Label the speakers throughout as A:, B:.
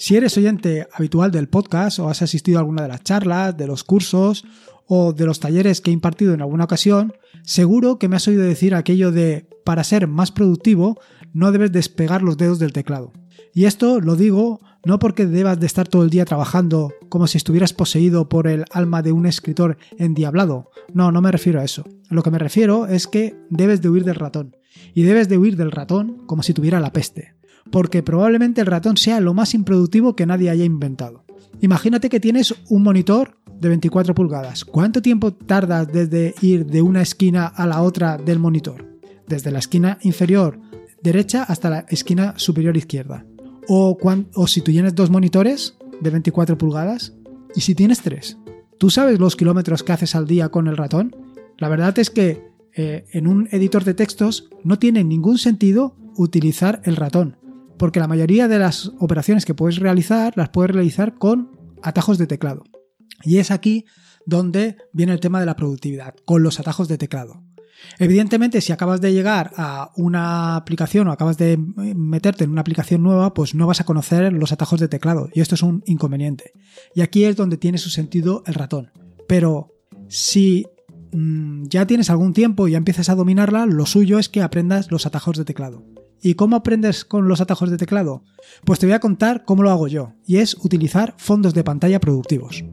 A: Si eres oyente habitual del podcast o has asistido a alguna de las charlas, de los cursos o de los talleres que he impartido en alguna ocasión, seguro que me has oído decir aquello de para ser más productivo no debes despegar los dedos del teclado. Y esto lo digo no porque debas de estar todo el día trabajando como si estuvieras poseído por el alma de un escritor endiablado. No, no me refiero a eso. Lo que me refiero es que debes de huir del ratón. Y debes de huir del ratón como si tuviera la peste porque probablemente el ratón sea lo más improductivo que nadie haya inventado. Imagínate que tienes un monitor de 24 pulgadas. ¿Cuánto tiempo tardas desde ir de una esquina a la otra del monitor? Desde la esquina inferior derecha hasta la esquina superior izquierda. O, si tú tienes dos monitores de 24 pulgadas. ¿Y si tienes tres? ¿Tú sabes los kilómetros que haces al día con el ratón? La verdad es que eh, en un editor de textos no tiene ningún sentido utilizar el ratón porque la mayoría de las operaciones que puedes realizar las puedes realizar con atajos de teclado. Y es aquí donde viene el tema de la productividad, con los atajos de teclado. Evidentemente, si acabas de llegar a una aplicación o acabas de meterte en una aplicación nueva, pues no vas a conocer los atajos de teclado y esto es un inconveniente. Y aquí es donde tiene su sentido el ratón. Pero si mm, ya tienes algún tiempo y ya empiezas a dominarla, lo suyo es que aprendas los atajos de teclado. ¿Y cómo aprendes con los atajos de teclado? Pues te voy a contar cómo lo hago yo, y es utilizar fondos de pantalla productivos.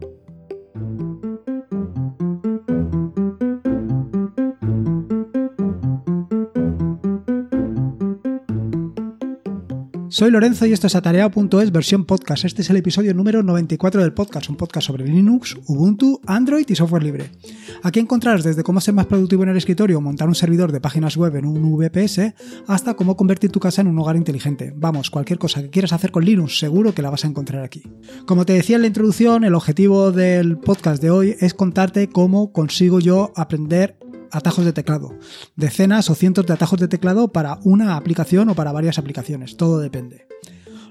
A: Soy Lorenzo y esto es Atareado.es versión podcast. Este es el episodio número 94 del podcast, un podcast sobre Linux, Ubuntu, Android y software libre. Aquí encontrarás desde cómo ser más productivo en el escritorio montar un servidor de páginas web en un VPS hasta cómo convertir tu casa en un hogar inteligente. Vamos, cualquier cosa que quieras hacer con Linux seguro que la vas a encontrar aquí. Como te decía en la introducción, el objetivo del podcast de hoy es contarte cómo consigo yo aprender atajos de teclado. Decenas o cientos de atajos de teclado para una aplicación o para varias aplicaciones. Todo depende.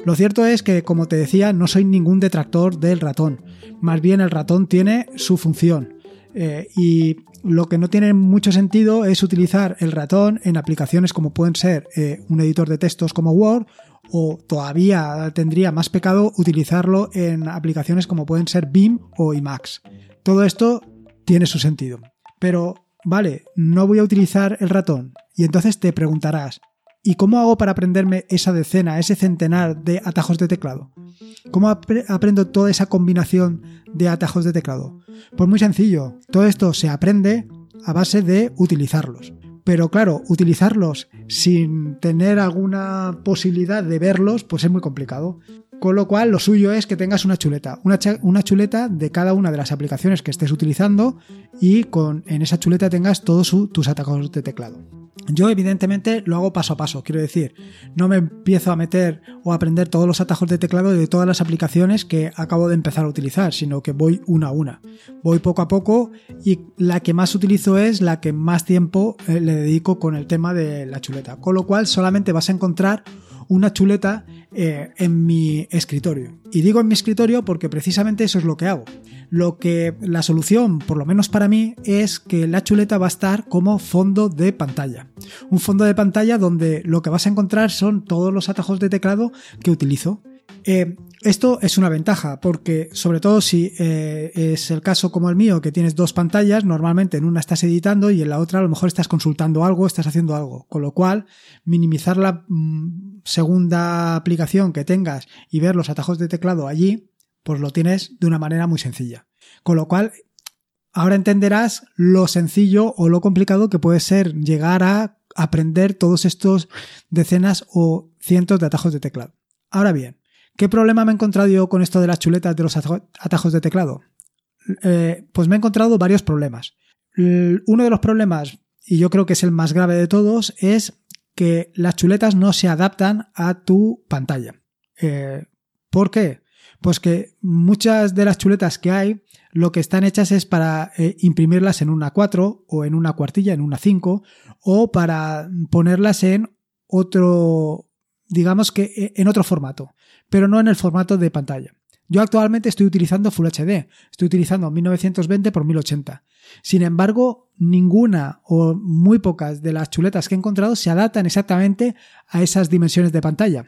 A: Lo cierto es que, como te decía, no soy ningún detractor del ratón. Más bien el ratón tiene su función. Eh, y lo que no tiene mucho sentido es utilizar el ratón en aplicaciones como pueden ser eh, un editor de textos como Word o todavía tendría más pecado utilizarlo en aplicaciones como pueden ser BIM o Emacs. Todo esto tiene su sentido. Pero vale, no voy a utilizar el ratón. Y entonces te preguntarás, ¿y cómo hago para aprenderme esa decena, ese centenar de atajos de teclado? ¿Cómo aprendo toda esa combinación de atajos de teclado? Pues muy sencillo, todo esto se aprende a base de utilizarlos. Pero claro, utilizarlos sin tener alguna posibilidad de verlos, pues es muy complicado. Con lo cual, lo suyo es que tengas una chuleta, una, chuleta de cada una de las aplicaciones que estés utilizando y con, en esa chuleta tengas todos tus atajos de teclado. Yo evidentemente lo hago paso a paso, quiero decir, no me empiezo a meter o a aprender todos los atajos de teclado de todas las aplicaciones que acabo de empezar a utilizar, sino que voy una a una. Voy poco a poco y la que más utilizo es la que más tiempo eh, le dedico con el tema de la chuleta, con lo cual solamente vas a encontrar una chuleta eh, en mi escritorio. Y digo en mi escritorio porque precisamente eso es lo que hago. Lo que la solución, por lo menos para mí, es que la chuleta va a estar como fondo de pantalla. Un fondo de pantalla donde lo que vas a encontrar son todos los atajos de teclado que utilizo. Eh, esto es una ventaja porque, sobre todo si eh, es el caso como el mío, que tienes dos pantallas, normalmente en una estás editando y en la otra a lo mejor estás consultando algo, estás haciendo algo. Con lo cual, minimizar la mm, segunda aplicación que tengas y ver los atajos de teclado allí, pues lo tienes de una manera muy sencilla. Con lo cual, ahora entenderás lo sencillo o lo complicado que puede ser llegar a aprender todos estos decenas o cientos de atajos de teclado. Ahora bien, ¿Qué problema me he encontrado yo con esto de las chuletas de los atajos de teclado? Eh, pues me he encontrado varios problemas. Uno de los problemas, y yo creo que es el más grave de todos, es que las chuletas no se adaptan a tu pantalla. Eh, ¿Por qué? Pues que muchas de las chuletas que hay lo que están hechas es para eh, imprimirlas en una 4 o en una cuartilla, en una 5 o para ponerlas en otro, digamos que en otro formato pero no en el formato de pantalla. Yo actualmente estoy utilizando Full HD, estoy utilizando 1920 x 1080. Sin embargo, ninguna o muy pocas de las chuletas que he encontrado se adaptan exactamente a esas dimensiones de pantalla,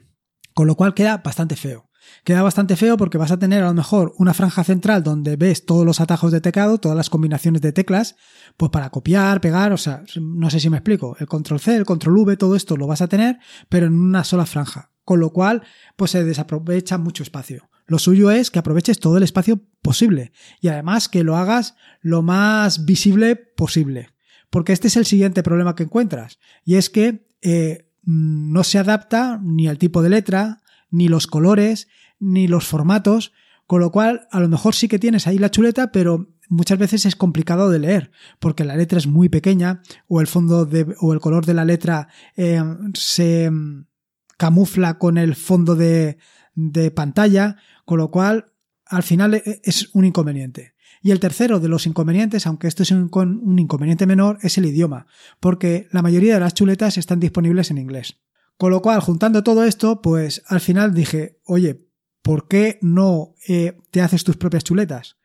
A: con lo cual queda bastante feo. Queda bastante feo porque vas a tener a lo mejor una franja central donde ves todos los atajos de teclado, todas las combinaciones de teclas, pues para copiar, pegar, o sea, no sé si me explico, el control C, el control V, todo esto lo vas a tener, pero en una sola franja, con lo cual pues se desaprovecha mucho espacio. Lo suyo es que aproveches todo el espacio posible y además que lo hagas lo más visible posible. Porque este es el siguiente problema que encuentras y es que eh, no se adapta ni al tipo de letra, ni los colores, ni los formatos, con lo cual a lo mejor sí que tienes ahí la chuleta, pero muchas veces es complicado de leer porque la letra es muy pequeña o el fondo de, o el color de la letra eh, se camufla con el fondo de, pantalla, con lo cual al final e, es un inconveniente. Y el tercero de los inconvenientes, aunque esto es un, inconveniente menor, es el idioma, porque la mayoría de las chuletas están disponibles en inglés. Con lo cual, juntando todo esto, pues al final dije, oye, ¿por qué no eh, te haces tus propias chuletas?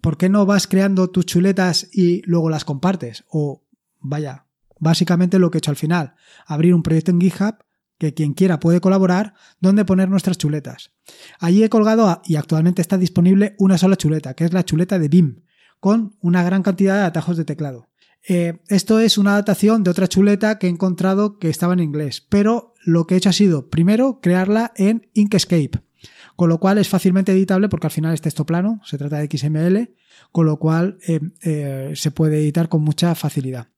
A: ¿Por qué no vas creando tus chuletas y luego las compartes? O, vaya, básicamente lo que he hecho al final, abrir un proyecto en GitHub que quien quiera puede colaborar, donde poner nuestras chuletas. Allí he colgado y actualmente está disponible una sola chuleta, que es la chuleta de BIM, con una gran cantidad de atajos de teclado. Eh, esto es una adaptación de otra chuleta que he encontrado que estaba en inglés, pero lo que he hecho ha sido, primero, crearla en Inkscape, con lo cual es fácilmente editable porque al final es texto plano, se trata de XML, con lo cual eh, eh, se puede editar con mucha facilidad.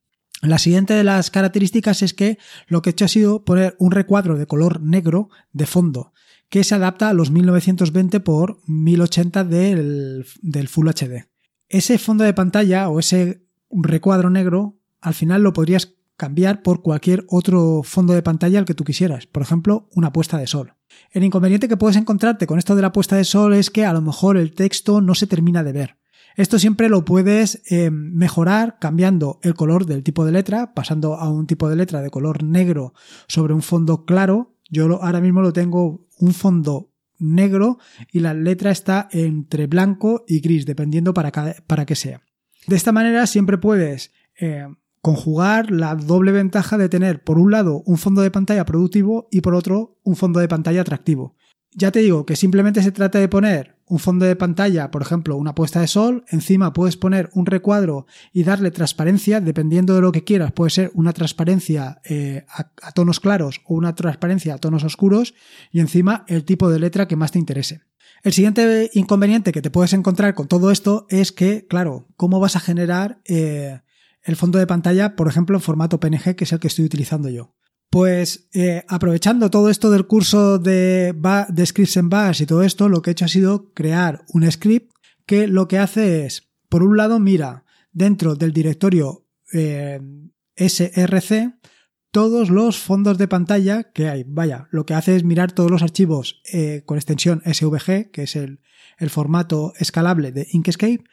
A: La siguiente de las características es que lo que he hecho ha sido poner un recuadro de color negro de fondo que se adapta a los 1920 por 1080 del, del Full HD. Ese fondo de pantalla o ese recuadro negro al final lo podrías cambiar por cualquier otro fondo de pantalla al que tú quisieras, por ejemplo, una puesta de sol. El inconveniente que puedes encontrarte con esto de la puesta de sol es que a lo mejor el texto no se termina de ver. Esto siempre lo puedes eh, mejorar cambiando el color del tipo de letra, pasando a un tipo de letra de color negro sobre un fondo claro. Yo ahora mismo lo tengo un fondo negro y la letra está entre blanco y gris, dependiendo para, para qué sea. De esta manera siempre puedes eh, conjugar la doble ventaja de tener por un lado un fondo de pantalla productivo y por otro un fondo de pantalla atractivo. Ya te digo que simplemente se trata de poner un fondo de pantalla, por ejemplo, una puesta de sol, encima puedes poner un recuadro y darle transparencia, dependiendo de lo que quieras, puede ser una transparencia eh, a, tonos claros o una transparencia a tonos oscuros y encima el tipo de letra que más te interese. El siguiente inconveniente que te puedes encontrar con todo esto es que, claro, ¿cómo vas a generar eh, el fondo de pantalla, por ejemplo, en formato PNG, que es el que estoy utilizando yo? Pues eh, aprovechando todo esto del curso de, scripts en bash y todo esto, lo que he hecho ha sido crear un script que lo que hace es, por un lado, mira dentro del directorio eh, src todos los fondos de pantalla que hay. Vaya, lo que hace es mirar todos los archivos eh, con extensión SVG, que es el formato escalable de Inkscape,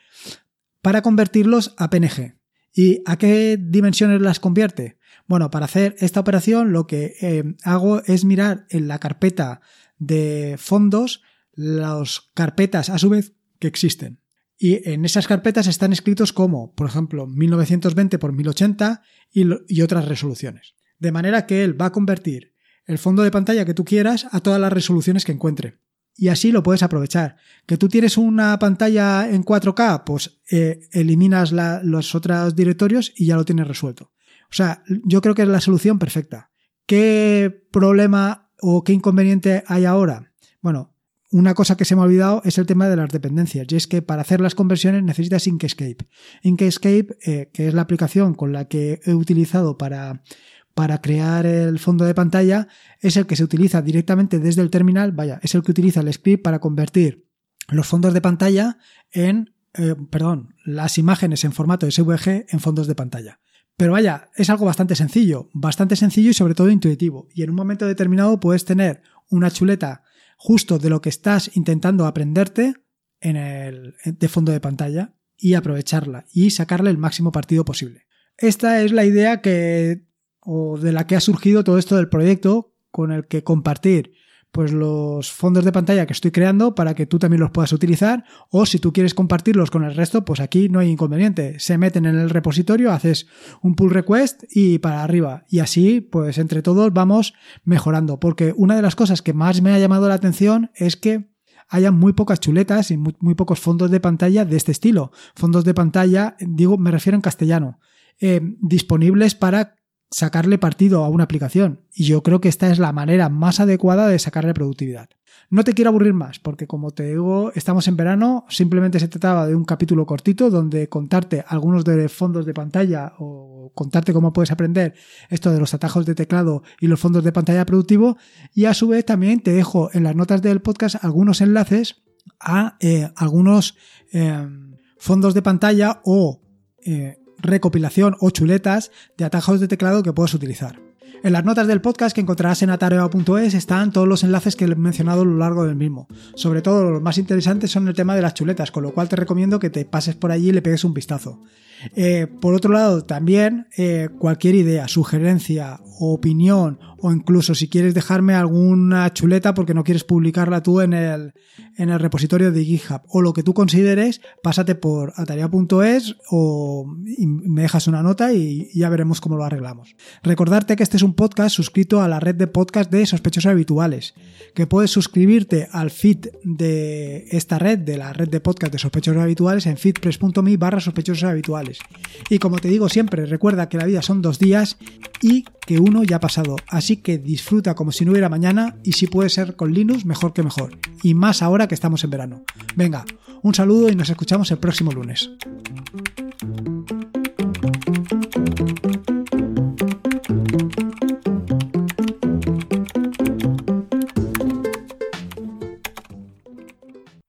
A: para convertirlos a PNG. ¿Y a qué dimensiones las convierte? Bueno, para hacer esta operación lo que eh, hago es mirar en la carpeta de fondos las carpetas a su vez que existen. Y en esas carpetas están escritos como, por ejemplo, 1920 por 1080 y, y otras resoluciones. De manera que él va a convertir el fondo de pantalla que tú quieras a todas las resoluciones que encuentre. Y así lo puedes aprovechar. Que tú tienes una pantalla en 4K, pues eh, eliminas los otros directorios y ya lo tienes resuelto. O sea, yo creo que es la solución perfecta. ¿Qué problema o qué inconveniente hay ahora? Bueno, una cosa que se me ha olvidado es el tema de las dependencias, y es que para hacer las conversiones necesitas Inkscape. Inkscape, eh, que es la aplicación con la que he utilizado para, para crear el fondo de pantalla, es el que se utiliza directamente desde el terminal, vaya, es el que utiliza el script para convertir los fondos de pantalla en, eh, perdón, las imágenes en formato SVG en fondos de pantalla. Pero vaya, es algo bastante sencillo, bastante sencillo y sobre todo intuitivo. Y en un momento determinado puedes tener una chuleta justo de lo que estás intentando aprenderte en el de fondo de pantalla y aprovecharla y sacarle el máximo partido posible. Esta es la idea que o de la que ha surgido todo esto del proyecto con el que compartir pues los fondos de pantalla que estoy creando para que tú también los puedas utilizar o si tú quieres compartirlos con el resto, pues aquí no hay inconveniente. Se meten en el repositorio, haces un pull request y para arriba. Y así, pues entre todos vamos mejorando. Porque una de las cosas que más me ha llamado la atención es que haya muy pocas chuletas y muy, pocos fondos de pantalla de este estilo. Fondos de pantalla, digo, me refiero en castellano, eh, disponibles para sacarle partido a una aplicación. Y yo creo que esta es la manera más adecuada de sacarle productividad. No te quiero aburrir más, porque como te digo, estamos en verano, simplemente se trataba de un capítulo cortito donde contarte algunos de fondos de pantalla o contarte cómo puedes aprender esto de los atajos de teclado y los fondos de pantalla productivo y a su vez también te dejo en las notas del podcast algunos enlaces a eh, algunos eh, fondos de pantalla o eh, recopilación o chuletas de atajos de teclado que puedes utilizar. En las notas del podcast que encontrarás en atareo.es están todos los enlaces que he mencionado a lo largo del mismo. Sobre todo los más interesantes son el tema de las chuletas, con lo cual te recomiendo que te pases por allí y le pegues un vistazo. Eh, por otro lado, también eh, cualquier idea, sugerencia, opinión o incluso si quieres dejarme alguna chuleta porque no quieres publicarla tú en el, en el repositorio de GitHub o lo que tú consideres, pásate por atarea.es o me dejas una nota y ya veremos cómo lo arreglamos. Recordarte que este es un podcast suscrito a la red de podcast de sospechosos habituales, que puedes suscribirte al feed de esta red, de la red de podcast de sospechosos habituales en feedpress.me barra sospechosos habituales. Y como te digo siempre, recuerda que la vida son dos días y que uno ya ha pasado. Así que disfruta como si no hubiera mañana y si puede ser con Linux, mejor que mejor. Y más ahora que estamos en verano. Venga, un saludo y nos escuchamos el próximo lunes.